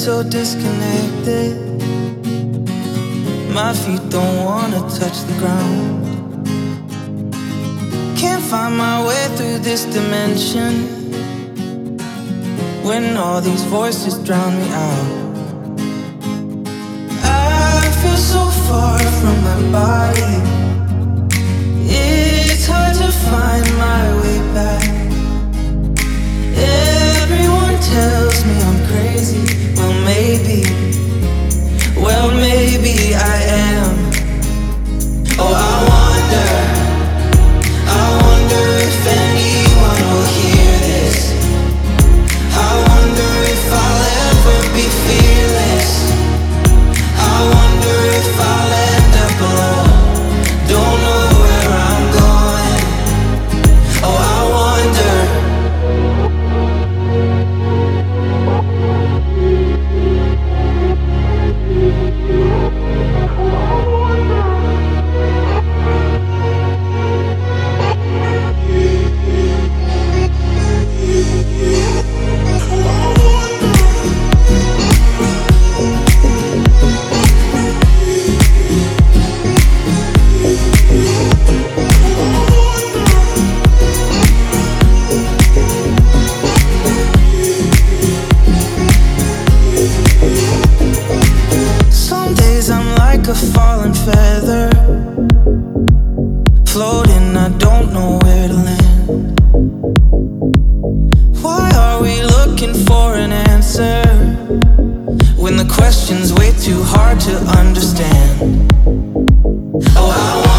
so disconnected. My feet don't wanna touch the ground. Can't find my way through this dimension. When all these voices drown me out. A fallen feather. Floating, I don't know where to land. Why are we looking for an answer when the question's way too hard to understand? Oh, I